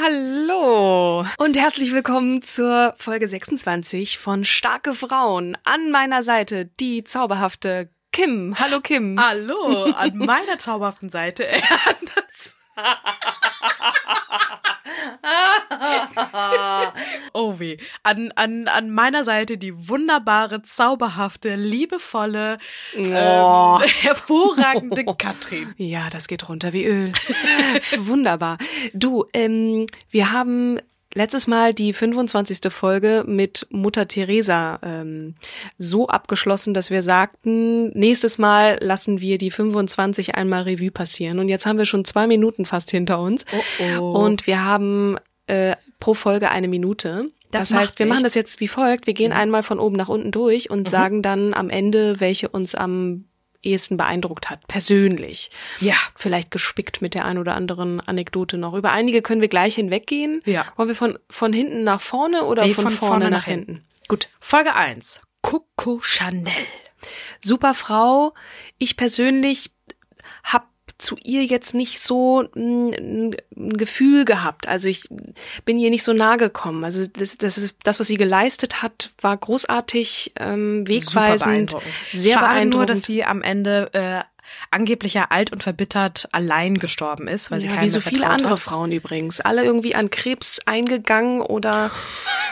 Hallo und herzlich willkommen zur Folge 26 von Starke Frauen. An meiner Seite die zauberhafte Kim. Hallo Kim. Hallo, an meiner zauberhaften Seite. oh weh. An, an, an meiner Seite die wunderbare, zauberhafte, liebevolle, Oh. ähm, hervorragende Katrin. Ja, das geht runter wie Öl. Wunderbar. Du, ähm, wir haben letztes Mal die 25. Folge mit Mutter Teresa ähm, so abgeschlossen, dass wir sagten, nächstes Mal lassen wir die 25 einmal Revue passieren. Und jetzt haben wir schon zwei Minuten fast hinter uns. oh. Und wir haben äh, pro Folge eine Minute. Das Das, heißt, wir machen nichts. das jetzt wie folgt. Wir gehen einmal von oben nach unten durch und sagen dann am Ende, welche uns am ehesten beeindruckt hat, persönlich. Ja. Vielleicht gespickt mit der ein oder anderen Anekdote noch. Über einige können wir gleich hinweggehen. Ja. Wollen wir von, von hinten nach vorne oder Nee, von, von vorne, vorne nach nach hinten? Gut. Folge 1. Coco Chanel. Super Frau. Ich persönlich hab zu ihr jetzt nicht so ein, ein Gefühl gehabt. Also ich bin ihr nicht so nahe gekommen. Also das, das, ist, das was sie geleistet hat, war großartig, ähm, wegweisend, beeindruckend. sehr Schade beeindruckend. nur, dass sie am Ende äh, angeblich ja alt und verbittert allein gestorben ist, weil sie ja, keinen wie so viele andere hat. Frauen übrigens. Alle irgendwie an Krebs eingegangen oder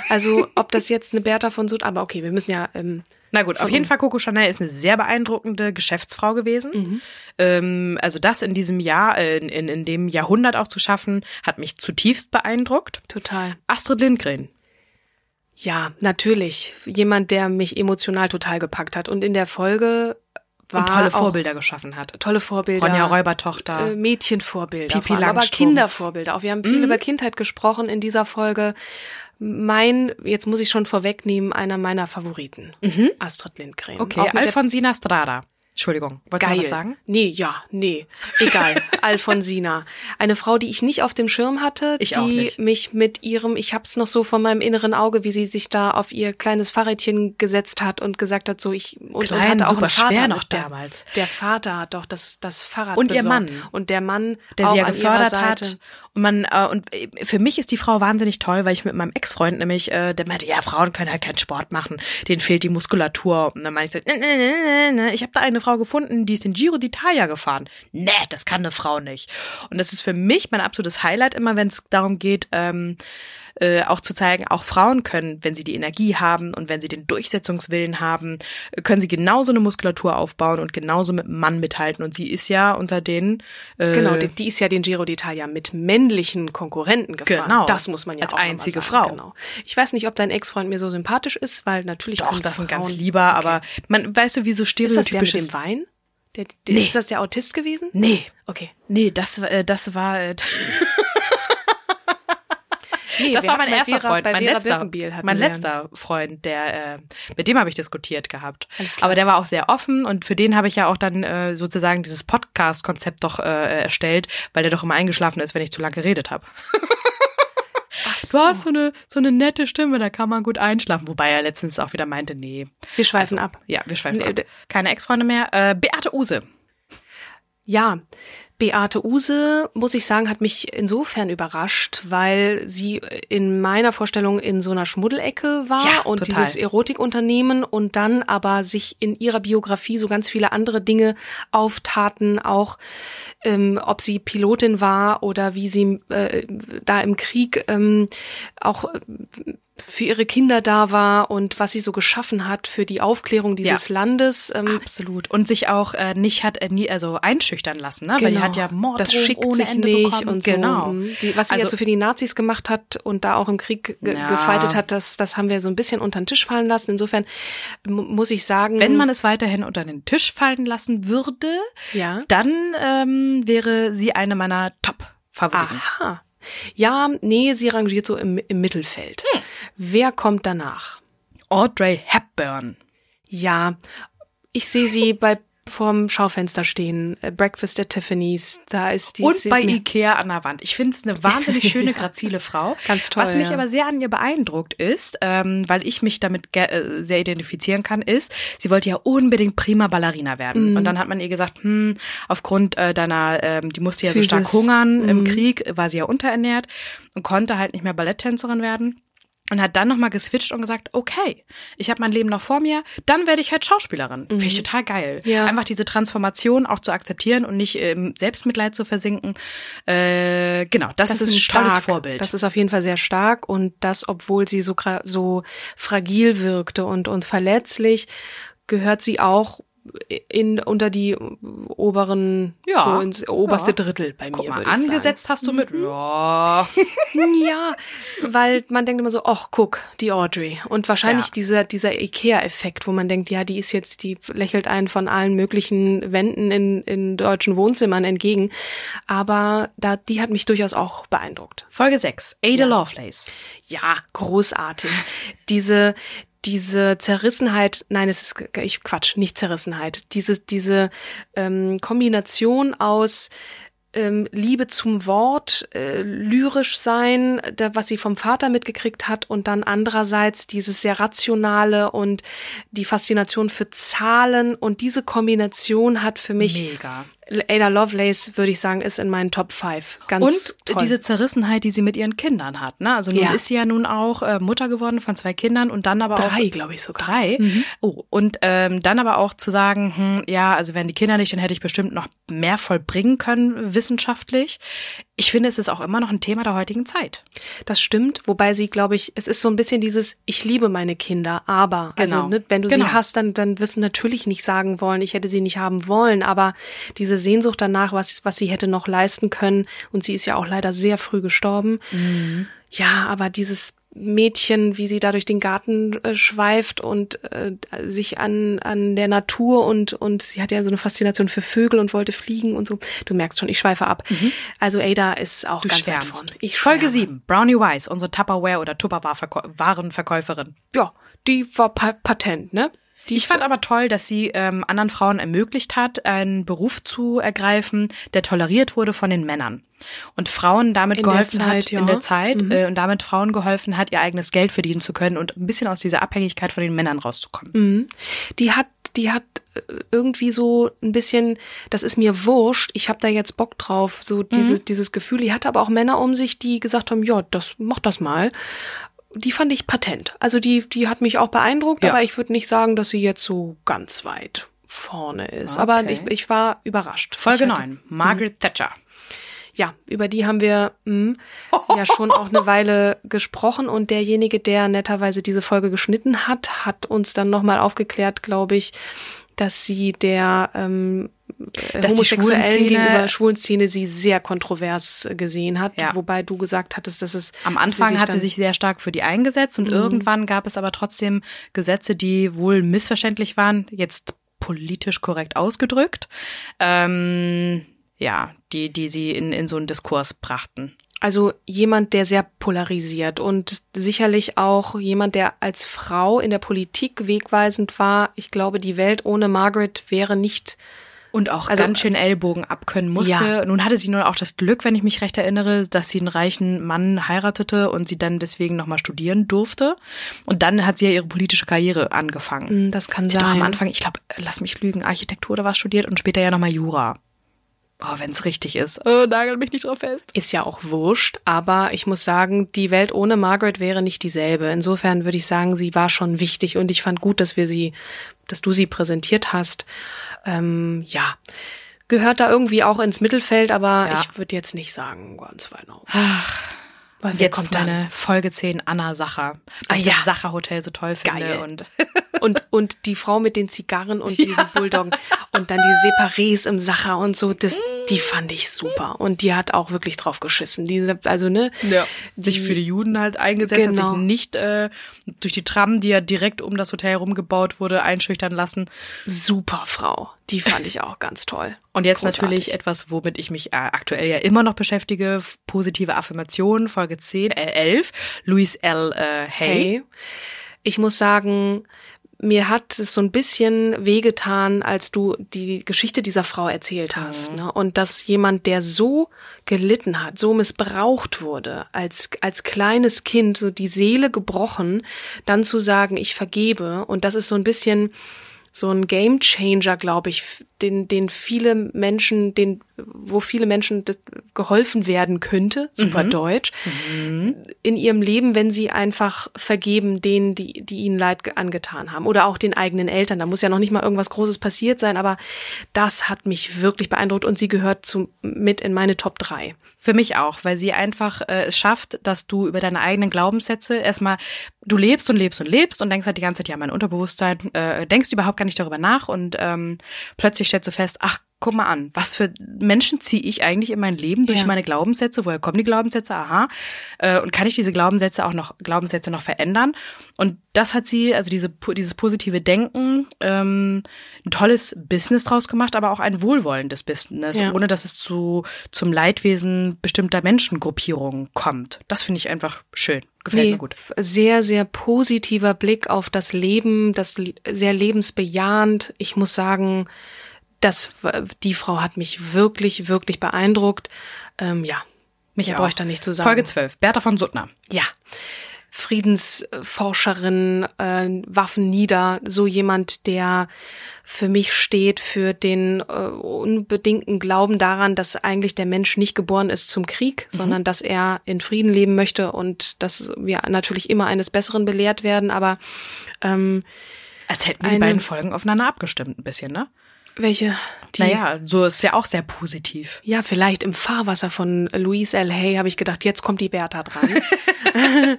also ob das jetzt eine Bertha von Sud, aber okay, wir müssen ja ähm, Na gut, auf jeden Fall Coco Chanel ist eine sehr beeindruckende Geschäftsfrau gewesen. Mhm. Ähm, also das in diesem Jahr, äh, in, in, in dem Jahrhundert auch zu schaffen, hat mich zutiefst beeindruckt. total. Astrid Lindgren. Ja, natürlich. Jemand, der mich emotional total gepackt hat. Und in der Folge war Und tolle Vorbilder geschaffen hat. Tolle Vorbilder. Ronja Räubertochter. Äh, Mädchenvorbilder. Pipi allem, aber Langstrumpf. Kindervorbilder. Auch wir haben viel Mhm. über Kindheit gesprochen in dieser Folge. Mein, jetzt muss ich schon vorwegnehmen, einer meiner Favoriten. Astrid Lindgren. Mhm. okay, Alfonsina Strada. Entschuldigung, wolltest Geil. was sagen? Nee, ja, nee. Egal. Alfonsina. Eine Frau, die ich nicht auf dem Schirm hatte, Ich die mich mit ihrem, ich hab's noch so von meinem inneren Auge, wie sie sich da auf ihr kleines Fahrrädchen gesetzt hat und gesagt hat, so ich und, Klein, und hatte auch super einen Vater schwer noch der, damals. Der Vater hat doch das das Fahrrad Und ihr besorgt. Mann. und der Mann, der auch sie ja gefördert hat. Und man, äh, und äh, für mich ist die Frau wahnsinnig toll, weil ich mit meinem Ex-Freund nämlich, äh, der meinte, ja, Frauen können halt keinen Sport machen, denen fehlt die Muskulatur. Und dann meinte ich so, ne, ne, ne, ne, ne. ich habe da eine Frau gefunden, die ist den Giro d'Italia gefahren. Nee, das kann eine Frau nicht. Und das ist für mich mein absolutes Highlight immer, wenn es darum geht, ähm, äh, auch zu zeigen, auch Frauen können, wenn sie die Energie haben und wenn sie den Durchsetzungswillen haben, können sie genauso eine Muskulatur aufbauen und genauso mit Mann mithalten. Und sie ist ja unter den äh, Genau, die, die ist ja den Giro d'Italia mit männlichen Konkurrenten gefahren. Genau. Das muss man ja Als auch einzige sagen. Frau. Genau. Ich weiß nicht, ob dein Ex-Freund mir so sympathisch ist, weil natürlich Doch, können das ist ein ganz Frauen- lieber, aber man, weißt du, wie so Ist das der mit dem Wein? Der, der, Nee. Ist das der Autist gewesen? Nee, Okay. nee, das, war, äh, das war... äh, Nee, Das war mein erster Vera, Freund, mein letzter, mein letzter Freund, der, äh, mit dem habe ich diskutiert gehabt. Aber der war auch sehr offen und für den habe ich ja auch dann äh, sozusagen dieses Podcast-Konzept doch äh, erstellt, weil der doch immer eingeschlafen ist, wenn ich zu lange geredet habe. Ach Du hast so eine, so eine nette Stimme, da kann man gut einschlafen. Wobei er letztens auch wieder meinte, nee. Wir schweifen ab. Ja, wir schweifen Nee, ab. Keine Ex-Freunde mehr. Äh, Beate Use. Ja, Beate Use, muss ich sagen, hat mich insofern überrascht, weil sie in meiner Vorstellung in so einer Schmuddelecke war Ja, und total. dieses Erotikunternehmen und dann aber sich in ihrer Biografie so ganz viele andere Dinge auftaten, auch ähm, ob sie Pilotin war oder wie sie äh, da im Krieg ähm, auch äh, für ihre Kinder da war und was sie so geschaffen hat für die Aufklärung dieses Ja. Landes. Ähm, Absolut. Und sich auch äh, nicht hat äh, nie, also einschüchtern lassen, ne? Weil die hat ja Mord Genau. das schickt ohne sich Ende nicht bekommen. und so. genau. Mhm. Die, was sie Also- jetzt so für die Nazis gemacht hat und da auch im Krieg ge Ja. gefeitet hat, das, das haben wir so ein bisschen unter den Tisch fallen lassen. Insofern mu- muss ich sagen, Wenn man es weiterhin unter den Tisch fallen lassen würde, ja. dann ähm, wäre sie eine meiner Top-Favoriten. Aha. Ja, nee, sie rangiert so im, im Mittelfeld. Hm. Wer kommt danach? Audrey Hepburn. Ja, ich sehe sie bei vorm Schaufenster stehen. Äh, Breakfast at Tiffany's, da ist die Und bei Ikea an der Wand. Ich finde es eine wahnsinnig schöne, grazile Frau. Ganz toll, Was mich ja. aber sehr an ihr beeindruckt ist, ähm, weil ich mich damit äh, sehr identifizieren kann, ist, sie wollte ja unbedingt prima Ballerina werden. Mhm. Und dann hat man ihr gesagt, hm, aufgrund äh, deiner, ähm, die musste ja so Physis. stark hungern im Mhm. Krieg, war sie ja unterernährt und konnte halt nicht mehr Balletttänzerin werden. Und hat dann nochmal geswitcht und gesagt, okay, ich habe mein Leben noch vor mir, dann werde ich halt Schauspielerin. Finde ich total geil. Mhm. Ja. Einfach diese Transformation auch zu akzeptieren und nicht im Selbstmitleid zu versinken. Äh, genau, das, ist ein tolles Vorbild. Das ist auf jeden Fall sehr stark und das, obwohl sie so, so fragil wirkte und, und verletzlich, gehört sie auch in, unter die oberen, Ja, so ins oberste ja. Drittel bei Guck mir. mal, angesetzt hast du mit. Ja. Sagen. Ja, weil man denkt immer so, ach, guck, die Audrey. Und wahrscheinlich Ja. dieser, dieser Ikea-Effekt, wo man denkt, ja, die ist jetzt, die lächelt einen von allen möglichen Wänden in, in deutschen Wohnzimmern entgegen. Aber da, die hat mich durchaus auch beeindruckt. Folge 6. Ada Lovelace. Ja, großartig. diese diese Zerrissenheit, nein, es ist ich Quatsch, nicht Zerrissenheit. Diese diese ähm, Kombination aus ähm, Liebe zum Wort, äh, lyrisch sein, da, was sie vom Vater mitgekriegt hat und dann andererseits dieses sehr rationale und die Faszination für Zahlen und diese Kombination hat für mich Mega. Ada Lovelace, würde ich sagen, ist in meinen Top 5. Ganz Und toll. diese Zerrissenheit, die sie mit ihren Kindern hat. Ne? Also nun Ja. ist sie ja nun auch äh, Mutter geworden von zwei Kindern und dann aber auch drei, glaube ich sogar. Drei. Oh, und ähm, dann aber auch zu sagen, hm, ja, also wären die Kinder nicht, dann hätte ich bestimmt noch mehr vollbringen können wissenschaftlich. Ich finde, es ist auch immer noch ein Thema der heutigen Zeit. Das stimmt, wobei sie, glaube ich, es ist so ein bisschen dieses, ich liebe meine Kinder, aber, Genau. also ne, wenn du Genau. sie hast, dann, dann wirst du natürlich nicht sagen wollen, ich hätte sie nicht haben wollen, aber diese Sehnsucht danach, was, was sie hätte noch leisten können, und sie ist ja auch leider sehr früh gestorben. Mhm. Ja, aber dieses Mädchen, wie sie da durch den Garten äh, schweift und äh, sich an, an der Natur und, und sie hat ja so eine Faszination für Vögel und wollte fliegen und so. Du merkst schon, ich schweife ab. Also Ada ist auch Mhm. Du ganz weit schwärmst. vorn. Ich Folge schwärme. 7. Brownie Wise, unsere Tupperware- oder Tupperwarenverkäuferin. Ja, die war pa patent, ne? Die Ich fand aber toll, dass sie ähm, anderen Frauen ermöglicht hat, einen Beruf zu ergreifen, der toleriert wurde von den Männern. Und Frauen damit In geholfen Zeit, hat, ja. in der Zeit, Mhm. äh, und damit Frauen geholfen hat, ihr eigenes Geld verdienen zu können und ein bisschen aus dieser Abhängigkeit von den Männern rauszukommen. Mhm. Die hat, die hat äh, irgendwie so ein bisschen, das ist mir wurscht, ich habe da jetzt Bock drauf, so diese, dieses Gefühl. Die hatte aber auch Männer um sich, die gesagt haben, ja, das mach das mal. Die fand ich patent. Also die, die hat mich auch beeindruckt, Ja. aber ich würde nicht sagen, dass sie jetzt so ganz weit vorne ist. Aber Okay. ich, ich war überrascht. Folge ich hatte, 9. Margaret Thatcher. Ja, über die haben wir mh, ja schon auch eine Weile gesprochen und derjenige, der netterweise diese Folge geschnitten hat, hat uns dann nochmal aufgeklärt, glaube ich, dass sie der ähm, äh, Dass die Schwulenszene- gegenüber schwulen Szene sie sehr kontrovers äh, gesehen hat, Ja. wobei du gesagt hattest, dass es Am Anfang sich hat sie sich sehr stark für die eingesetzt und irgendwann gab es aber trotzdem Gesetze, die wohl missverständlich waren, jetzt politisch korrekt ausgedrückt, ähm, ja, die, die sie in, in so einen Diskurs brachten. Also jemand, der sehr polarisiert und sicherlich auch jemand, der als Frau in der Politik wegweisend war. Ich glaube, die Welt ohne Margaret wäre nicht Und auch Also, ganz schön Ellbogen abkönnen musste. ja. Nun hatte sie nur auch das Glück, wenn ich mich recht erinnere, dass sie einen reichen Mann heiratete und sie dann deswegen nochmal studieren durfte. Und dann hat sie ja ihre politische Karriere angefangen. Mm, Das kann Sie hat doch sein. am Anfang, ich glaube, lass mich lügen, Architektur oder was studiert und später ja nochmal Jura. Oh, wenn es richtig ist. Oh, nagel mich nicht drauf fest. Ist ja auch wurscht, aber ich muss sagen, die Welt ohne Margaret wäre nicht dieselbe. Insofern würde ich sagen, sie war schon wichtig und ich fand gut, dass wir sie, dass du sie präsentiert hast. Ähm, ja, gehört da irgendwie auch ins Mittelfeld, aber Ja. ich würde jetzt nicht sagen, ganz weit nach. Ach, Weil wer jetzt kommt dann? meine Folge 10, Anna Sacher. Ah, Weil ich ja. das Sacher Hotel so toll finde. Geil. Und Und, und die Frau mit den Zigarren und diesen Bulldoggen und dann die Separés im Sacher und so, das, die fand ich super. Und die hat auch wirklich drauf geschissen. Diese, also, ne? ja, sich für die Juden halt eingesetzt, Genau. hat sich nicht äh, durch die Tram, die ja direkt um das Hotel herumgebaut wurde, einschüchtern lassen. Super Frau. Die fand ich auch ganz toll. Und jetzt Großartig. natürlich etwas, womit ich mich äh, aktuell ja immer noch beschäftige, positive Affirmationen, Folge 10, äh, 11, Louise L. Äh, Hay. Hey, ich muss sagen, mir hat es so ein bisschen wehgetan, als du die Geschichte dieser Frau erzählt hast. Ne? Und dass jemand, der so gelitten hat, so missbraucht wurde, als, als kleines Kind, so die Seele gebrochen, dann zu sagen, ich vergebe. Und das ist so ein bisschen so ein Game Changer, glaube ich, den, den viele Menschen, den, wo viele Menschen geholfen werden könnte, super deutsch, in ihrem Leben, wenn sie einfach vergeben denen, die, die ihnen Leid ge- angetan haben. Oder auch den eigenen Eltern. Da muss ja noch nicht mal irgendwas Großes passiert sein, aber das hat mich wirklich beeindruckt und sie gehört zu, mit in meine Top 3. Für mich auch, weil sie einfach äh, es schafft, dass du über deine eigenen Glaubenssätze erstmal, du lebst und lebst und lebst und denkst halt die ganze Zeit, ja, mein Unterbewusstsein, äh, denkst überhaupt gar nicht darüber nach und ähm, plötzlich stellst du fest, ach, guck mal an, was für Menschen ziehe ich eigentlich in mein Leben durch Ja. meine Glaubenssätze? Woher kommen die Glaubenssätze? Aha. Äh, und kann ich diese Glaubenssätze auch noch, Glaubenssätze noch verändern? Und das hat sie, also diese, dieses positive Denken, ähm, ein tolles Business draus gemacht, aber auch ein wohlwollendes Business, Ja. ohne dass es zu, zum Leidwesen bestimmter Menschengruppierungen kommt. Das finde ich einfach schön. Gefällt mir gut. Sehr, sehr positiver Blick auf das Leben, das sehr lebensbejahend. Ich muss sagen, das, die Frau hat mich wirklich, wirklich beeindruckt. Ähm, ja, Mich brauche ich da nicht zu sagen. Folge 12, Bertha von Suttner. ja. Friedensforscherin, äh, Waffen nieder, so jemand, der für mich steht, für den äh, unbedingten Glauben daran, dass eigentlich der Mensch nicht geboren ist zum Krieg, sondern dass er in Frieden leben möchte und dass wir natürlich immer eines Besseren belehrt werden. Aber ähm, Als hätten die Eine- beiden Folgen aufeinander abgestimmt, ein bisschen, ne? Welche? Die, naja, so ist ja auch sehr positiv. Ja, vielleicht im Fahrwasser von Louise L. Hay habe ich gedacht, jetzt kommt die Bertha dran.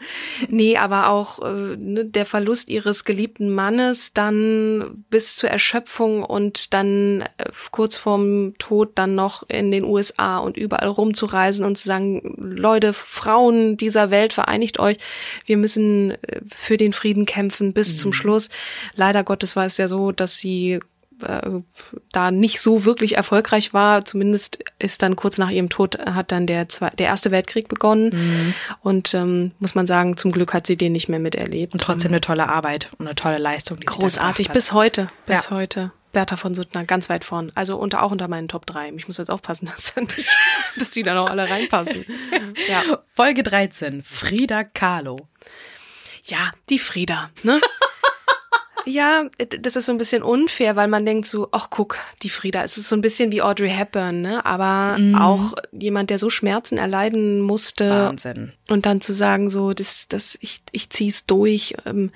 nee, aber auch äh, ne, der Verlust ihres geliebten Mannes dann bis zur Erschöpfung und dann äh, kurz vorm Tod dann noch in den USA und überall rumzureisen und zu sagen, Leute, Frauen dieser Welt, vereinigt euch. Wir müssen äh, für den Frieden kämpfen bis zum Schluss. Leider Gottes war es ja so, dass sie äh, da nicht so wirklich erfolgreich war. Zumindest ist dann kurz nach ihrem Tod äh, hat dann der zwei, der erste Weltkrieg begonnen und ähm, muss man sagen, zum Glück hat sie den nicht mehr miterlebt. Und trotzdem eine tolle Arbeit und eine tolle Leistung, Großartig bis heute, bis Ja. heute. Bertha von Suttner ganz weit vorn, also unter auch unter meinen Top 3. Ich muss jetzt aufpassen, dass, nicht, dass die dann auch alle reinpassen. Ja. Folge 13, Frida Kahlo. ja, die Frieda, ne? Ja, das ist so ein bisschen unfair, weil man denkt so, ach guck, die Frieda, es ist so ein bisschen wie Audrey Hepburn, ne? Aber Mhm. auch jemand, der so Schmerzen erleiden musste Wahnsinn. und dann zu sagen so, das, das, ich, ich zieh's durch. Ähm,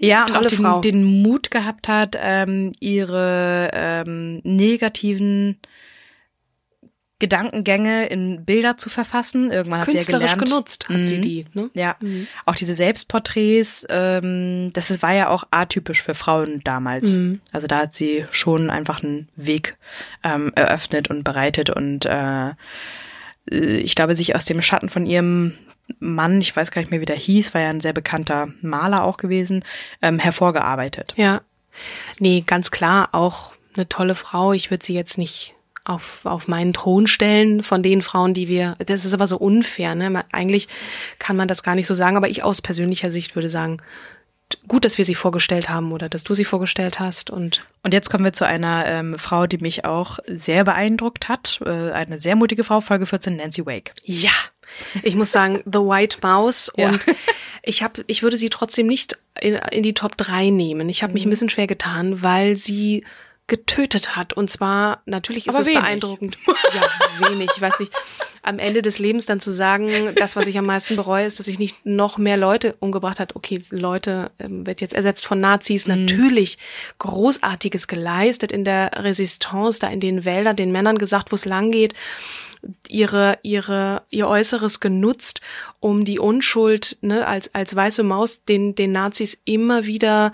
Ja, und Tolle auch den, Frau. den Mut gehabt hat, ähm, ihre ähm, negativen Gedankengänge in Bilder zu verfassen. Irgendwann hat sie ja künstlerisch gelernt. genutzt hat sie Mhm. die, ne? Ja, auch diese Selbstporträts, ähm, das war ja auch atypisch für Frauen damals. Mhm. Also da hat sie schon einfach einen Weg ähm, eröffnet und bereitet und äh, äh, ich glaube, sich aus dem Schatten von ihrem Mann, ich weiß gar nicht mehr, wie der hieß, war ja ein sehr bekannter Maler auch gewesen, ähm, hervorgearbeitet. Ja. Nee, ganz klar, auch eine tolle Frau. Ich würde sie jetzt nicht auf, auf meinen Thron stellen von den Frauen, die wir, das ist aber so unfair, ne? Eigentlich kann man das gar nicht so sagen, aber ich aus persönlicher Sicht würde sagen, gut, dass wir sie vorgestellt haben oder dass du sie vorgestellt hast und Und jetzt kommen wir zu einer ähm, Frau, die mich auch sehr beeindruckt hat. Äh, eine sehr mutige Frau, Folge 14, Nancy Wake. ja, ich muss sagen, The White Mouse Ja. und ich habe, ich würde sie trotzdem nicht in, in die Top 3 nehmen. Ich habe mich ein bisschen schwer getan, weil sie getötet hat. Und zwar, natürlich ist Aber es wenig. beeindruckend. Ja, wenig. Ich weiß nicht. Am Ende des Lebens dann zu sagen, das, was ich am meisten bereue, ist, dass ich nicht noch mehr Leute umgebracht hat. Okay, Leute ähm, wird jetzt ersetzt von Nazis. Mhm. Natürlich Großartiges geleistet in der Resistance, da in den Wäldern, den Männern gesagt, wo es lang geht ihre ihre ihr Äußeres genutzt, um die Unschuld ne, als als weiße Maus den den Nazis immer wieder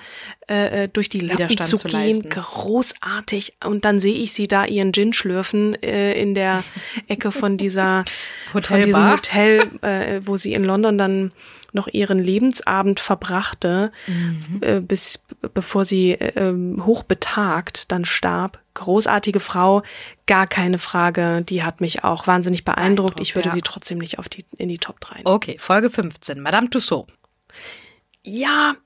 äh, äh, durch die Lappen Widerstand zu zu gehen. leisten. Großartig. Und dann sehe ich sie da ihren Gin schlürfen äh, in der Ecke von dieser von diesem Hotelbar. Hotel, äh, wo sie in London dann noch ihren Lebensabend verbrachte, Mhm. äh, bis bevor sie äh, ähm, hochbetagt dann starb. Großartige Frau, gar keine Frage. Die hat mich auch wahnsinnig beeindruckt. Ich würde ja. sie trotzdem nicht auf die in die Top 3. Okay, Folge 15. Madame Tussaud. Ja,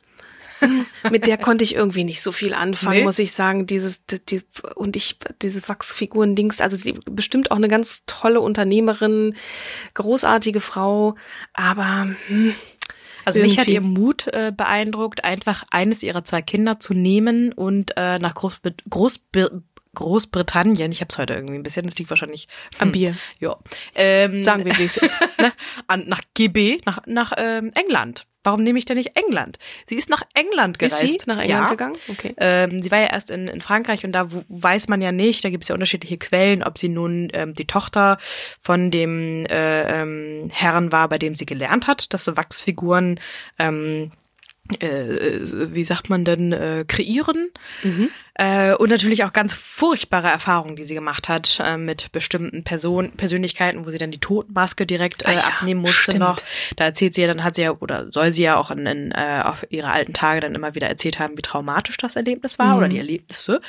hm, mit der konnte ich irgendwie nicht so viel anfangen, Nee? muss ich sagen. Dieses, die, und ich, diese Wachsfiguren-Dings, also sie bestimmt auch eine ganz tolle Unternehmerin, großartige Frau, aber hm, Also mich hat Irgendwie. ihr Mut äh, beeindruckt, einfach eines ihrer zwei Kinder zu nehmen und äh, nach Großbr Großbr Großbritannien, ich habe es heute irgendwie ein bisschen, das liegt wahrscheinlich Am Bier. Ja. Ähm, sagen wir, wie es ist. Ne? an, nach GB, nach, nach ähm, England. Warum nehme ich denn nicht England? Sie ist nach England Ist gereist. sie nach England ja. gegangen? Okay. Ähm, sie war ja erst in, in Frankreich und da weiß man ja nicht, da gibt es ja unterschiedliche Quellen, ob sie nun ähm, die Tochter von dem äh, ähm, Herrn war, bei dem sie gelernt hat, dass so Wachsfiguren, ähm, äh, wie sagt man denn, äh, kreieren. Äh, und natürlich auch ganz furchtbare Erfahrungen, die sie gemacht hat äh, mit bestimmten Person Persönlichkeiten, wo sie dann die Totenmaske direkt äh, Ah ja, abnehmen musste stimmt. noch. Da erzählt sie ja, dann hat sie ja, oder soll sie ja auch in, in, äh, auf ihre alten Tage dann immer wieder erzählt haben, wie traumatisch das Erlebnis war oder die Erlebnisse.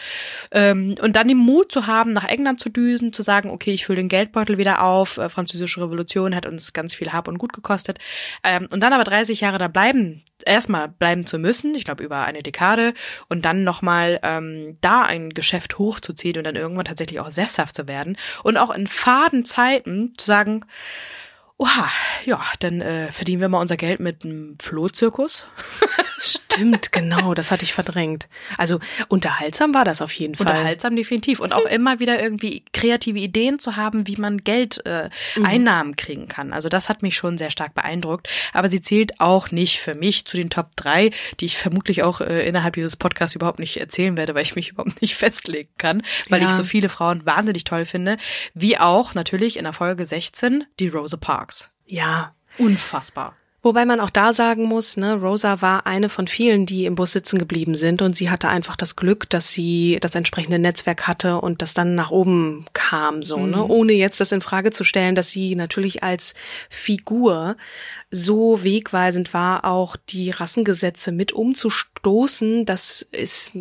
Ähm, und dann den Mut zu haben, nach England zu düsen, zu sagen, okay, ich fülle den Geldbeutel wieder auf, äh, französische Revolution hat uns ganz viel Hab und Gut gekostet. Ähm, und dann aber 30 Jahre da bleiben, erstmal bleiben zu müssen, ich glaube über eine Dekade, und dann nochmal ähm, da ein Geschäft hochzuziehen und dann irgendwann tatsächlich auch sesshaft zu werden und auch in faden Zeiten zu sagen, oha, ja, dann äh, verdienen wir mal unser Geld mit einem Flohzirkus. Stimmt, genau, das hatte ich verdrängt. Also unterhaltsam war das auf jeden Fall. Unterhaltsam definitiv. Und auch immer wieder irgendwie kreative Ideen zu haben, wie man Geld, äh, Einnahmen kriegen kann. Also das hat mich schon sehr stark beeindruckt. Aber sie zählt auch nicht für mich zu den Top 3, die ich vermutlich auch äh, innerhalb dieses Podcasts überhaupt nicht erzählen werde, weil ich mich überhaupt nicht festlegen kann, weil Ja. ich so viele Frauen wahnsinnig toll finde. Wie auch natürlich in der Folge 16 die Rosa Parks. Ja. Unfassbar. Wobei man auch da sagen muss, ne, Rosa war eine von vielen, die im Bus sitzen geblieben sind und sie hatte einfach das Glück, dass sie das entsprechende Netzwerk hatte und das dann nach oben kam, so, ne, ohne jetzt das in Frage zu stellen, dass sie natürlich als Figur so wegweisend war, auch die Rassengesetze mit umzustoßen, das ist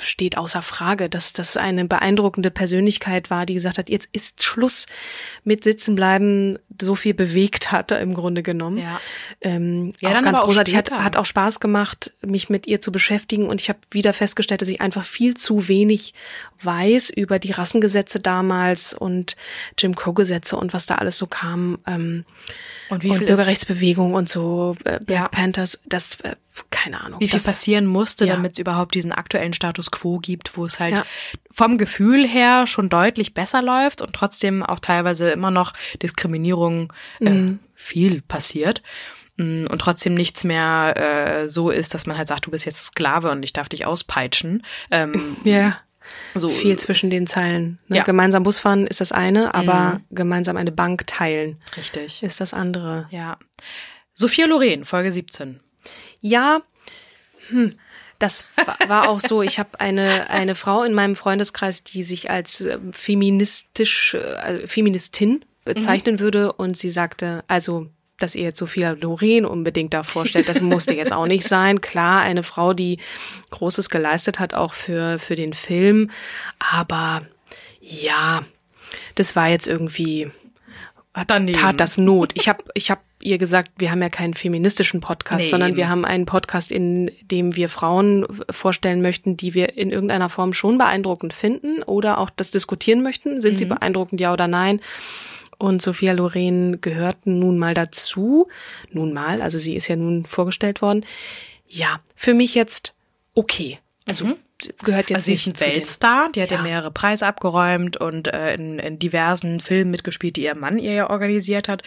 steht außer Frage, dass das eine beeindruckende Persönlichkeit war, die gesagt hat, jetzt ist Schluss mit Sitzenbleiben, so viel bewegt hat im Grunde genommen. Ja. Ähm, Ja, auch dann ganz auch großartig. Hat, später. hat auch Spaß gemacht, mich mit ihr zu beschäftigen und ich habe wieder festgestellt, dass ich einfach viel zu wenig weiß über die Rassengesetze damals und Jim Crow-Gesetze und was da alles so kam. Ähm, Und wie und viel ist- Bürgerrechtsbewegung und so, äh, Black Ja. Panthers, das, äh, keine Ahnung. Wie viel das, passieren musste, ja. damit es überhaupt diesen aktuellen Status quo gibt, wo es halt Ja. vom Gefühl her schon deutlich besser läuft und trotzdem auch teilweise immer noch Diskriminierung Mhm. äh, viel passiert. Mm, Und trotzdem nichts mehr äh, so ist, dass man halt sagt, du bist jetzt Sklave und ich darf dich auspeitschen. Ähm, Ja. so, Viel zwischen den Zeilen. Ne? Ja. Mhm. Gemeinsam Busfahren ist das eine, aber gemeinsam eine Bank teilen Richtig. ist das andere. Ja. Sophia Loren, Folge 17. Ja, hm, das wa- war auch so. Ich habe eine eine Frau in meinem Freundeskreis, die sich als ähm, feministisch äh, Feministin bezeichnen würde und sie sagte, also dass ihr jetzt Sophia Loren unbedingt da vorstellt, das musste jetzt auch nicht sein. Klar, eine Frau, die Großes geleistet hat, auch für, für den Film. Aber ja, das war jetzt irgendwie, Daneben. tat das Not. Ich habe ich hab ihr gesagt, wir haben ja keinen feministischen Podcast, Nee, sondern eben. wir haben einen Podcast, in dem wir Frauen vorstellen möchten, die wir in irgendeiner Form schon beeindruckend finden oder auch das diskutieren möchten. Sind Mhm. sie beeindruckend, ja oder nein? Und Sophia Loren gehört nun mal dazu. Nun mal, also sie ist ja nun vorgestellt worden. Ja, für mich jetzt okay. Also gehört jetzt Also sie nicht ist ein Weltstar, die hat ja. Ja. mehrere Preise abgeräumt und äh, in, in diversen Filmen mitgespielt, die ihr Mann ihr ja organisiert hat.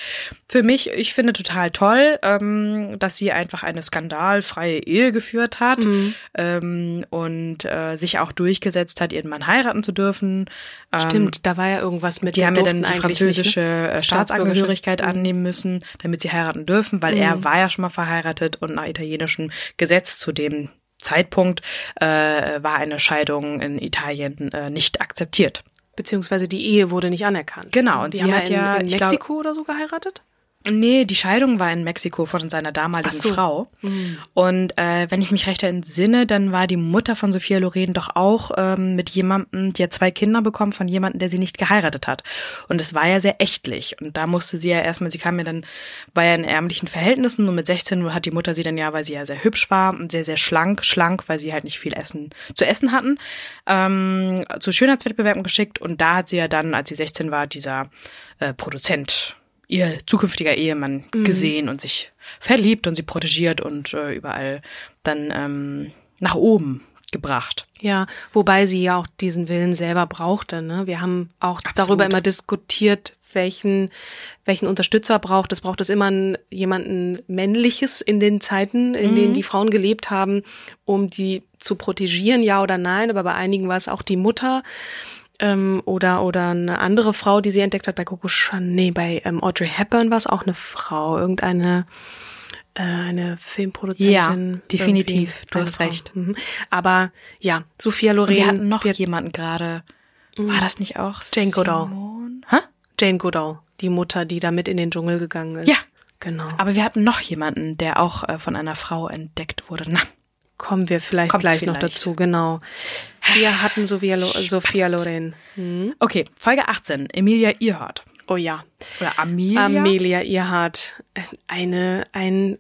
Für mich, ich finde total toll, ähm, dass sie einfach eine skandalfreie Ehe geführt hat Mhm. ähm, und äh, sich auch durchgesetzt hat, ihren Mann heiraten zu dürfen. Ähm, Stimmt, da war ja irgendwas mit. Die haben ja dann die französische nicht, ne? äh, Staatsangehörigkeit Mhm. annehmen müssen, damit sie heiraten dürfen, weil er war ja schon mal verheiratet und nach italienischem Gesetz zu dem Zeitpunkt äh, war eine Scheidung in Italien äh, nicht akzeptiert. Beziehungsweise die Ehe wurde nicht anerkannt. Genau, und die sie hat ja, in, in ich glaub- Mexiko oder so geheiratet? Nee, die Scheidung war in Mexiko von seiner damaligen so. Frau. Und äh, wenn ich mich recht entsinne, dann war die Mutter von Sophia Loren doch auch ähm, mit jemandem, die hat zwei Kinder bekommen von jemandem, der sie nicht geheiratet hat. Und es war ja sehr ächtlich. Und da musste sie ja erstmal, sie kam ja dann, war ja in ärmlichen Verhältnissen und mit 16 hat die Mutter sie dann ja, weil sie ja sehr hübsch war und sehr, sehr schlank, schlank, weil sie halt nicht viel Essen zu essen hatten, ähm, zu Schönheitswettbewerben geschickt. Und da hat sie ja dann, als sie 16 war, dieser äh, Produzent ihr zukünftiger Ehemann gesehen und sich verliebt und sie protegiert und äh, überall dann ähm, nach oben gebracht. Ja, wobei sie ja auch diesen Willen selber brauchte. Ne? Wir haben auch Absolut. darüber immer diskutiert, welchen, welchen Unterstützer braucht es. Braucht es immer einen, jemanden männliches in den Zeiten, in Mhm. denen die Frauen gelebt haben, um die zu protegieren, ja oder nein. Aber bei einigen war es auch die Mutter ähm, oder oder eine andere Frau, die sie entdeckt hat bei Coco Chanel. Nee, bei ähm, Audrey Hepburn war es auch eine Frau, irgendeine äh, eine Filmproduzentin. Ja, definitiv. Du hast Frau. recht. Mhm. Aber ja, Sophia Loren. wir hatten noch wir- jemanden gerade. War das nicht auch Jane Goodall. Hä? Jane Goodall, die Mutter, die da mit in den Dschungel gegangen ist. Ja. Genau. Aber wir hatten noch jemanden, der auch äh, von einer Frau entdeckt wurde. Na, Kommen wir vielleicht Kommt gleich noch vielleicht. dazu, genau. Wir hatten Sophia, Lo Sophia Loren. okay, Folge 18. Emilia Earhart. Oh ja. Oder Amelia. Amelia Earhart. Eine, ein,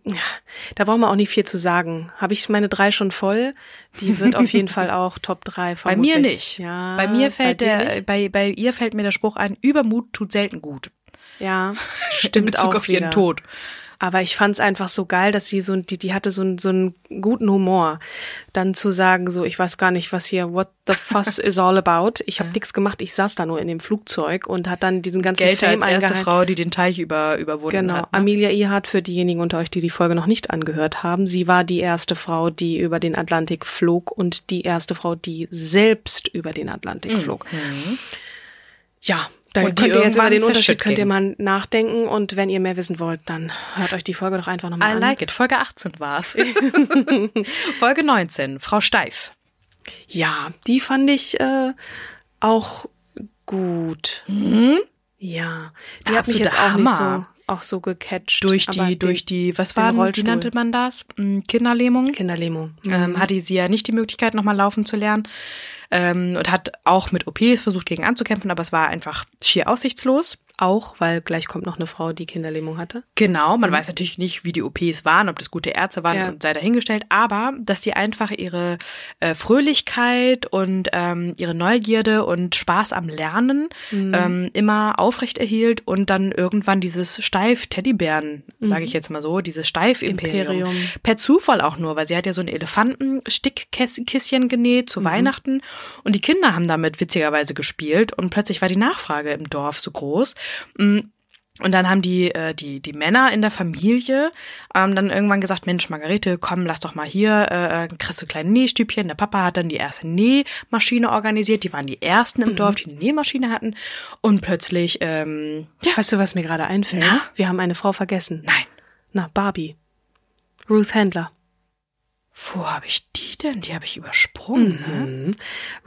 da brauchen wir auch nicht viel zu sagen. Habe ich meine drei schon voll? Die wird auf jeden Fall auch Top 3 Bei vermutlich. mir nicht. Ja, bei mir fällt dir der, nicht? bei, bei ihr fällt mir der Spruch ein, Übermut tut selten gut. Ja, In stimmt Bezug auch auf ihren wieder. Tod. Aber ich fand's einfach so geil, dass sie so, die, die hatte so, einen- so einen guten Humor. Dann zu sagen, so, ich weiß gar nicht, was hier, what the fuss is all about. Ich habe nichts gemacht, ich saß da nur in dem Flugzeug und hat dann diesen ganzen Gelte Fame als erste eingehalten. Frau, die den Teich über, überwunden Genau, hat. Ne? Amelia Earhart für diejenigen unter euch, die die Folge noch nicht angehört haben. Sie war die erste Frau, die über den Atlantik flog und die erste Frau, die selbst über den Atlantik flog. Ja, da Und könnt ihr jetzt über den Unterschied könnt ihr mal nachdenken und wenn ihr mehr wissen wollt, dann hört euch die Folge doch einfach nochmal I an. like it. Folge 18 war's. Folge 19. Frau Steif. Ja, die fand ich äh, auch gut. Ja, die hat mich jetzt auch nicht so, Hammer. Auch so gecatcht. Durch die, durch die, was war, wie nannte man das? Hm, Kinderlähmung. Kinderlähmung. Ähm, hatte sie ja nicht die Möglichkeit, nochmal laufen zu lernen. Ähm, und hat auch mit OPs versucht, gegen anzukämpfen, aber es war einfach schier aussichtslos. Auch, weil gleich kommt noch eine Frau, die Kinderlähmung hatte. Genau, man weiß natürlich nicht, wie die OPs waren, ob das gute Ärzte waren Ja. und sei dahingestellt, aber dass sie einfach ihre äh, Fröhlichkeit und ähm, ihre Neugierde und Spaß am Lernen ähm, immer aufrecht erhielt und dann irgendwann dieses Steif-Teddybären, sage ich jetzt mal so, dieses Steif-Imperium. Imperium. Per Zufall auch nur, weil sie hat ja so ein Elefanten-Stickkisschen genäht zu Weihnachten und die Kinder haben damit witzigerweise gespielt und plötzlich war die Nachfrage im Dorf so groß. Mm, Und dann haben die, äh, die, die Männer in der Familie ähm, dann irgendwann gesagt, Mensch, Margarete, komm, lass doch mal hier, äh, kriegst du kleine Nähstübchen. Der Papa hat dann die erste Nähmaschine organisiert. Die waren die ersten im Dorf, die eine Nähmaschine hatten. Und plötzlich, ähm, ja, Weißt du, was mir gerade einfällt? Na? Wir haben eine Frau vergessen. nein, Na, Barbie. Ruth Handler. wo habe ich die denn? Die habe ich übersprungen. ne?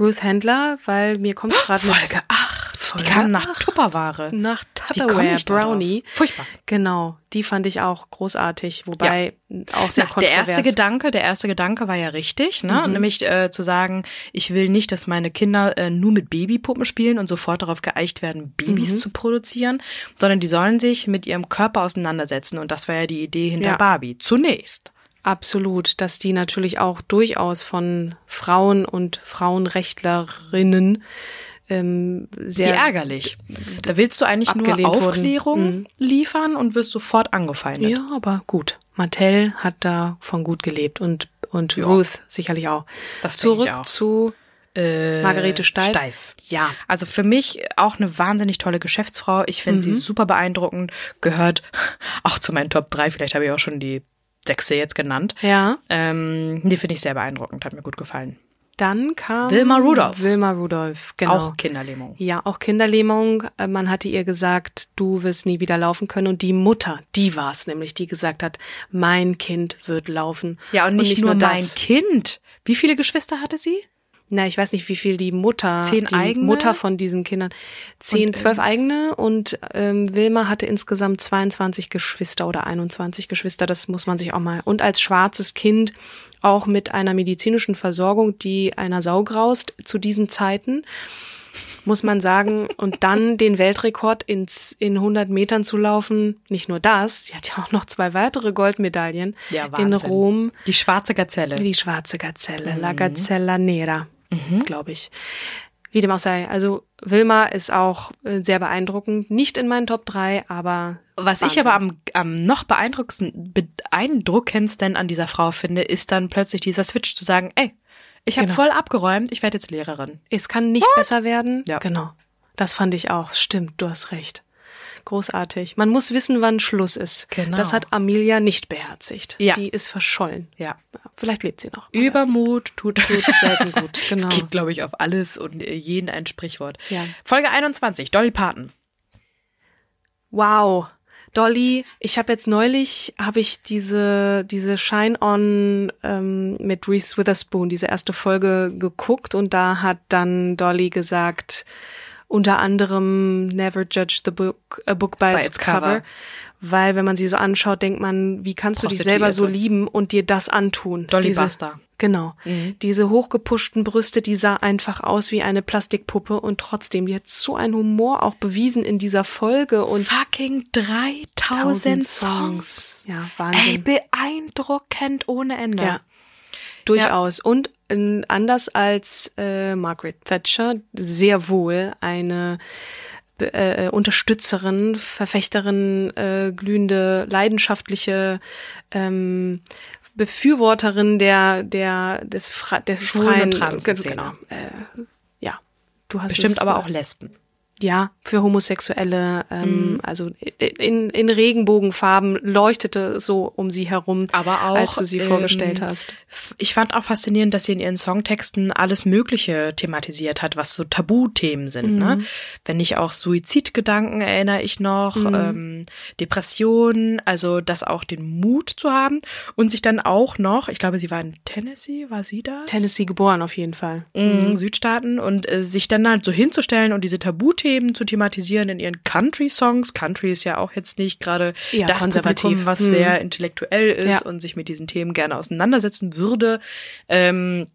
Ruth Handler, weil mir kommt gerade Folge 8. Folge die kam nach. Tupperware. nach Tupperware? Brownie. Furchtbar. Genau, die fand ich auch großartig, wobei auch sehr Na, der kontrovers. erste Gedanke, der erste Gedanke war ja richtig, ne? Mhm. Nämlich äh, zu sagen, ich will nicht, dass meine Kinder äh, nur mit Babypuppen spielen und sofort darauf geeicht werden, Babys Mhm. zu produzieren, sondern die sollen sich mit ihrem Körper auseinandersetzen. Und das war ja die Idee hinter Ja. Barbie. Zunächst. Absolut, dass die natürlich auch durchaus von Frauen und Frauenrechtlerinnen ähm, Wie sehr ärgerlich. Da willst du eigentlich nur abgelehnt wurden. Aufklärung Mhm. liefern und wirst sofort angefeindet. Ja, aber gut. Mattel hat davon gut gelebt und Und Ruth sicherlich auch. Das Zurück auch. zu Äh, Margarete Steif. Steif. Ja. Also für mich auch eine wahnsinnig tolle Geschäftsfrau. Ich finde Mhm. sie super beeindruckend. Gehört auch zu meinen Top 3. Vielleicht habe ich auch schon die sechste jetzt genannt. Ja. Ähm, die finde ich sehr beeindruckend. Hat mir gut gefallen. Dann kam Wilma Rudolph. Wilma Rudolph, genau. Auch Kinderlähmung. Ja, auch Kinderlähmung. Äh, Man hatte ihr gesagt, du wirst nie wieder laufen können. Und die Mutter, die war es nämlich, die gesagt hat, mein Kind wird laufen. Ja, und nicht, nur, mein das. Kind. Wie viele Geschwister hatte sie? Na, ich weiß nicht, wie viel die Mutter, Zehn die eigene? Mutter von diesen Kindern, zehn, Und, äh, zwölf eigene und ähm, Wilma hatte insgesamt 22 Geschwister oder 21 Geschwister. Das muss man sich auch mal. Und als schwarzes Kind auch mit einer medizinischen Versorgung, die einer Sau graust zu diesen Zeiten, muss man sagen. Und dann den Weltrekord ins, in 100 Metern zu laufen. Nicht nur das, sie hat ja auch noch zwei weitere Goldmedaillen Ja, in. Rom. Die schwarze Gazelle. Die schwarze Gazelle, La Mhm. Gazzella Nera, glaube ich. Wie dem auch sei. Also Wilma ist auch äh, sehr beeindruckend. Nicht in meinen Top 3, aber Was ich Wahnsinn. aber am, am noch beeindruckendsten, beeindruckendsten an dieser Frau finde, ist dann plötzlich dieser Switch zu sagen, ey, ich habe Genau. voll abgeräumt, ich werde jetzt Lehrerin. es kann nicht besser werden. Ja. Genau. Das fand ich auch. Stimmt, du hast recht. Großartig. Man muss wissen, wann Schluss ist. Genau. Das hat Amelia nicht beherzigt. Ja. Die ist verschollen. Ja. Vielleicht lebt sie noch. Übermut tut, tut selten gut. Genau. Es gibt, glaube ich, auf alles und äh, jeden ein Sprichwort. Ja. Folge 21, Dolly Parton. Wow. Dolly, ich habe jetzt neulich habe ich diese diese Shine On ähm, mit Reese Witherspoon diese erste Folge geguckt und da hat dann Dolly gesagt unter anderem Never judge the book a book by, its, cover. weil wenn man sie so anschaut denkt man wie kannst du dich selber so lieben und dir das antun Dolly diese, Buster. Genau. Mhm. Diese hochgepushten Brüste, die sah einfach aus wie eine Plastikpuppe und trotzdem, die hat so einen Humor auch bewiesen in dieser Folge und Fucking 3000 Songs. Ja, Ey, Wahnsinn. beeindruckend ohne Ende. ja. Durchaus. Und äh, anders als äh, Margaret Thatcher, sehr wohl eine be- äh, Unterstützerin, Verfechterin, äh, glühende, leidenschaftliche ähm, Befürworterin der der des, Fre des Schwulen- freien Transszene. genau. Äh, ja, du hast Bestimmt es, aber äh, auch Lesben. Ja, für Homosexuelle, ähm, Mhm. also in, in Regenbogenfarben leuchtete so um sie herum, Aber auch, als du sie ähm, vorgestellt hast. Ich fand auch faszinierend, dass sie in ihren Songtexten alles Mögliche thematisiert hat, was so Tabuthemen sind. Mhm. Ne? Wenn nicht auch Suizidgedanken erinnere ich noch, Mhm. ähm, Depressionen, also das auch den Mut zu haben und sich dann auch noch, ich glaube, sie war in Tennessee, war sie das? Tennessee geboren auf jeden Fall. Mhm, Südstaaten und äh, sich dann halt so hinzustellen und diese Tabuthemen zu thematisieren in ihren Country-Songs. Country ist ja auch jetzt nicht gerade Eher das konservativ. Publikum, was Mhm. sehr intellektuell ist Ja. und sich mit diesen Themen gerne auseinandersetzen würde. Ähm,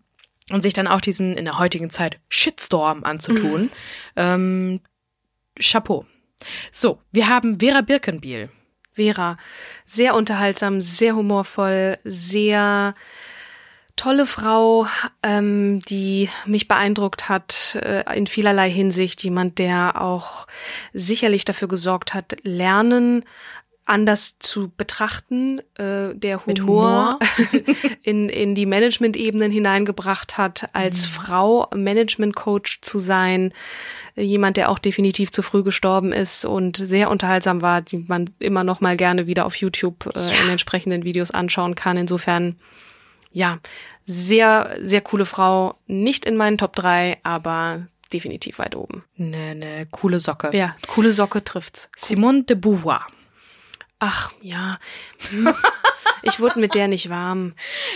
und sich dann auch diesen in der heutigen Zeit Shitstorm anzutun. Ähm, Chapeau. So, wir haben Vera Birkenbiel. Vera, sehr unterhaltsam, sehr humorvoll, sehr tolle Frau, ähm, die mich beeindruckt hat äh, in vielerlei Hinsicht. Jemand, der auch sicherlich dafür gesorgt hat, Lernen anders zu betrachten, äh, der Mit Humor, in, in die Management-Ebenen hineingebracht hat, als Frau Management-Coach zu sein, jemand, der auch definitiv zu früh gestorben ist und sehr unterhaltsam war, die man immer noch mal gerne wieder auf YouTube äh, in entsprechenden Videos anschauen kann. Insofern, ja, sehr, sehr coole Frau. Nicht in meinen Top 3, aber definitiv weit oben. Eine, ne coole Socke. Ja, coole Socke trifft's. Simone de Beauvoir. Ach, ja. Hm. Ich wurde mit der nicht warm.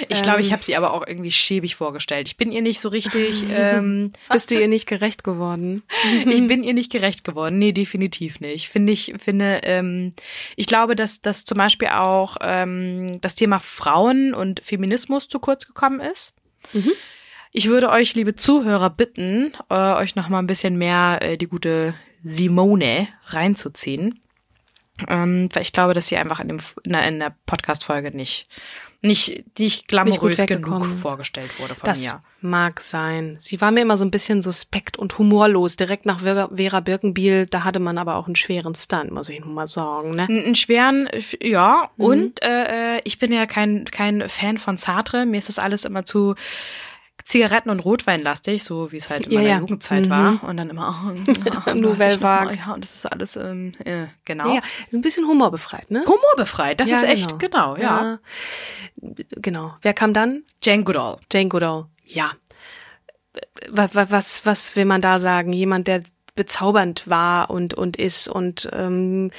Ich glaube, ich Ähm, habe sie aber auch irgendwie schäbig vorgestellt. Ich bin ihr nicht so richtig, ähm, Bist du ihr nicht gerecht geworden? ich bin ihr nicht gerecht geworden. Nee, definitiv nicht. Finde ich, finde, ähm, ich glaube, dass, dass zum Beispiel auch ähm, das Thema Frauen und Feminismus zu kurz gekommen ist. Ich würde euch, liebe Zuhörer, bitten, äh, euch noch mal ein bisschen mehr äh, die gute Simone reinzuziehen. Ähm, weil ich glaube, dass sie einfach in, dem, in der, in der Podcast-Folge nicht, nicht, nicht Nicht glamourös genug weggekommen ist. vorgestellt wurde von Das mir. mag sein. Sie war mir immer so ein bisschen suspekt und humorlos. Direkt nach Vera, Birkenbiel, da hatte man aber auch einen schweren Stunt, muss ich nun mal sagen. Ne? Einen schweren, ja. Mhm. Und äh, äh, ich bin ja kein, kein Fan von Sartre. Mir ist das alles immer zu Zigaretten- und Rotweinlastig, so wie es halt in meiner ja. Jugendzeit Mhm. war. Und dann immer, oh, oh, Nouvelle weiß ich noch mal, Vague. Ja, und das ist alles, ähm, äh, genau. Ja, ein bisschen humorbefreit, ne? Humorbefreit, das ist echt, genau, ja. ja. Genau. Wer kam dann? Jane Goodall. Jane Goodall. Ja. Was, was, was will man da sagen? Jemand, der bezaubernd war und, und ist und ähm,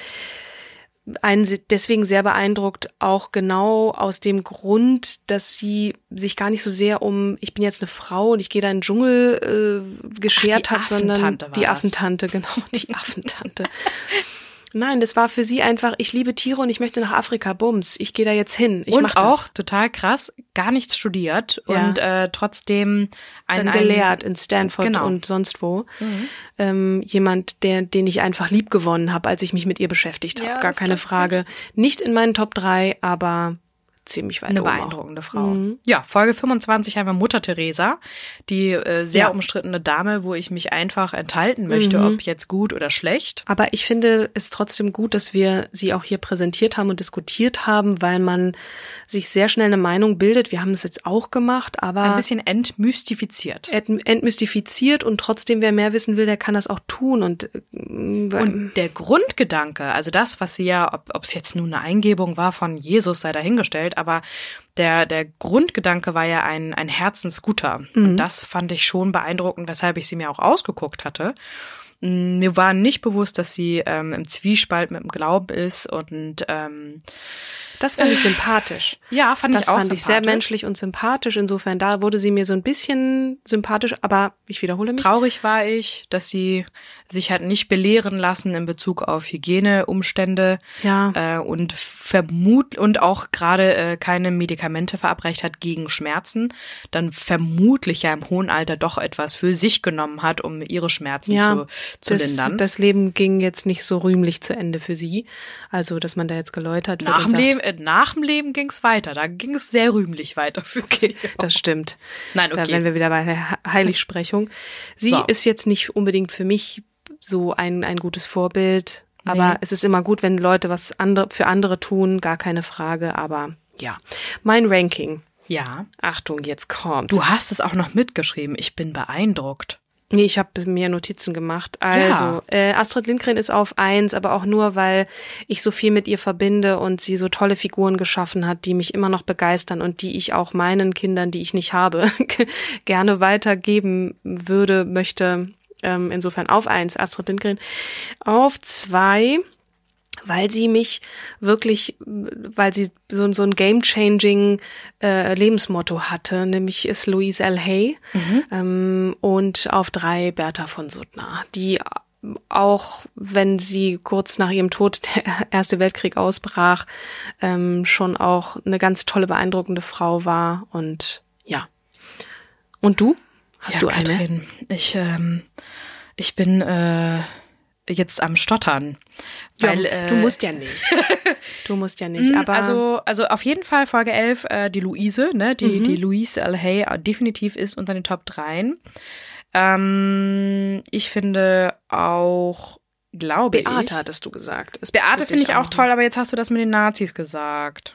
einen deswegen sehr beeindruckt, auch genau aus dem Grund, dass sie sich gar nicht so sehr um, ich bin jetzt eine Frau und ich gehe da in den Dschungel äh, geschert Ach, hat, sondern Affentante die das. Affentante, genau, die Affentante. Nein, das war für sie einfach, ich liebe Tiere und ich möchte nach Afrika, bums, ich gehe da jetzt hin. Ich mach und das. auch, total krass, gar nichts studiert Ja. und äh, trotzdem ein, dann gelehrt in Stanford Genau. und sonst wo. Ähm, jemand, der, den ich einfach lieb gewonnen habe, als ich mich mit ihr beschäftigt habe. Ja, Gar das keine. Frage. Nicht in meinen Top 3, aber ziemlich weit Eine oben auch. beeindruckende Frau. Ja, Folge 25 haben wir Mutter Teresa, die äh, sehr Ja. umstrittene Dame, wo ich mich einfach enthalten möchte, ob jetzt gut oder schlecht. Aber ich finde es trotzdem gut, dass wir sie auch hier präsentiert haben und diskutiert haben, weil man sich sehr schnell eine Meinung bildet. Wir haben es jetzt auch gemacht, aber Ein bisschen entmystifiziert. ent- entmystifiziert und trotzdem, wer mehr wissen will, der kann das auch tun. Und, äh, Und der Grundgedanke, also das, was sie ja, ob ob es jetzt nun eine Eingebung war von Jesus, sei dahingestellt, aber der, der Grundgedanke war ja ein, ein Herzensguter. Und das fand ich schon beeindruckend, weshalb ich sie mir auch ausgeguckt hatte. Mm, Mir war nicht bewusst, dass sie ähm, im Zwiespalt mit dem Glauben ist und ähm, das fand ich sympathisch. ja, fand das ich auch fand ich sehr menschlich und sympathisch. Insofern, da wurde sie mir so ein bisschen sympathisch, aber ich wiederhole mich. Traurig war ich, dass sie sich hat nicht belehren lassen in Bezug auf Hygieneumstände Ja. äh, und vermut und auch gerade äh, keine Medikamente verabreicht hat gegen Schmerzen, dann vermutlich ja im hohen Alter doch etwas für sich genommen hat, um ihre Schmerzen ja, zu, zu das, lindern. das Leben ging jetzt nicht so rühmlich zu Ende für sie. Also, dass man da jetzt geläutert wird nach, und dem Leben, nach dem Leben ging es weiter. Da ging es sehr rühmlich weiter für sie. Das stimmt. Nein, Da okay. wären wir wieder bei der He- Heiligsprechung. Sie So. ist jetzt nicht unbedingt für mich so ein, ein gutes Vorbild, aber Nee. es ist immer gut, wenn Leute was andere, für andere tun, gar keine Frage, aber ja. Mein Ranking. Ja. Achtung, jetzt kommt. Du hast es auch noch mitgeschrieben. Ich bin beeindruckt. Nee, ich habe mir Notizen gemacht. Also, äh, Astrid Lindgren ist auf eins, aber auch nur, weil ich so viel mit ihr verbinde und sie so tolle Figuren geschaffen hat, die mich immer noch begeistern und die ich auch meinen Kindern, die ich nicht habe, gerne weitergeben würde, möchte. Ähm, insofern auf eins, Astrid Lindgren. Auf zwei, weil sie mich wirklich, weil sie so, so ein game-changing äh, Lebensmotto hatte, nämlich ist Louise L. Hay ähm, und auf drei Bertha von Suttner, die auch wenn sie kurz nach ihrem Tod der Erste Weltkrieg ausbrach, ähm, schon auch eine ganz tolle, beeindruckende Frau war und ja. Und du? Hast ja, du eine? Katrin, ich, ähm, ich bin äh, jetzt am Stottern. Weil, ja, äh, du musst ja nicht. Du musst ja nicht, aber also, also auf jeden Fall Folge 11, äh, die Luise, ne? Die, die Louise L. Hay äh, definitiv ist unter den Top 3. Ähm, ich finde auch, glaube Beate ich. hattest du gesagt. Beate finde ich auch toll, aber jetzt hast du das mit den Nazis gesagt.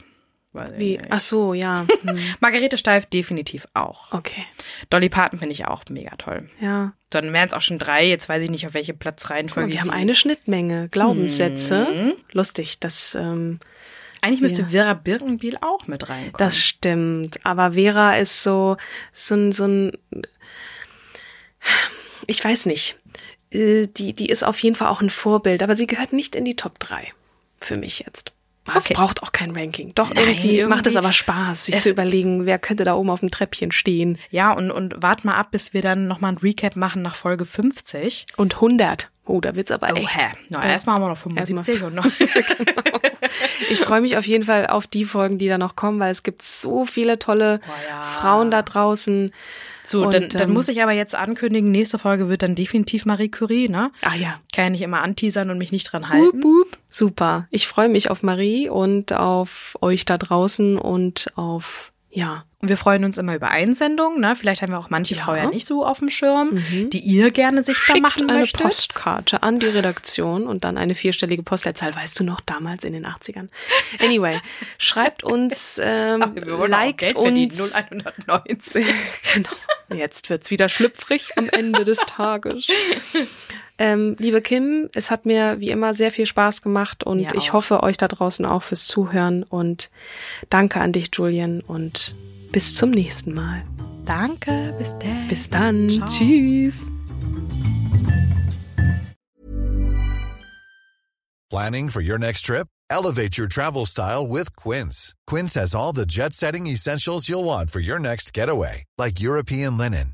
Weiß Wie? Ach so, ja. Hm. Margarete Steif definitiv auch. Okay. Dolly Parton finde ich auch mega toll. Ja. Dann wären es auch schon drei. Jetzt weiß ich nicht, auf welche Platzreihenfolge. wir ich haben eine Schnittmenge. Glaubenssätze. Lustig, das, ähm, Eigentlich müsste Ja. Vera Birkenbiel auch mit reinkommen. das stimmt. Aber Vera ist so, so ein, so ein, ich weiß nicht. Äh, Die, die ist auf jeden Fall auch ein Vorbild, aber sie gehört nicht in die Top 3. Für mich jetzt. Okay. Es braucht auch kein Ranking. Doch, Nein, irgendwie, macht es irgendwie- aber Spaß, sich zu überlegen, wer könnte da oben auf dem Treppchen stehen. ja, und, und wart mal ab, bis wir dann nochmal ein Recap machen nach Folge 50. Und 100. Oh, da wird's aber echt. hä. Na, erstmal haben wir noch 75 Erstmal- und noch. Ich freue mich auf jeden Fall auf die Folgen, die da noch kommen, weil es gibt so viele tolle Oh ja. Frauen da draußen. So, Und, dann, dann ähm, muss ich aber jetzt ankündigen, nächste Folge wird dann definitiv Marie Curie, ne? Ah ja. Kann ja nicht immer anteasern und mich nicht dran halten. Boop, boop. Super. Ich freue mich auf Marie und auf euch da draußen und auf, ja, Und wir freuen uns immer über Einsendungen, ne? Vielleicht haben wir auch manche Ja. Ja nicht so auf dem Schirm, die ihr gerne sichtbar schickt machen eine möchtet. Postkarte an die Redaktion und dann eine vierstellige Postleitzahl, weißt du noch, damals in den 80ern. Anyway, schreibt uns, ähm, liked uns. 0190. genau. Jetzt wird's wieder schlüpfrig am Ende des Tages. Ähm, liebe Kim, es hat mir wie immer sehr viel Spaß gemacht und Mir ich auch. hoffe euch da draußen auch fürs Zuhören und danke an dich, Julian, und bis zum nächsten Mal. Danke, bis dann. Bis dann. Ciao. Tschüss. Planning for your next trip? Elevate your travel style with Quince. Quince has all the jet setting essentials you'll want for your next getaway, like European linen,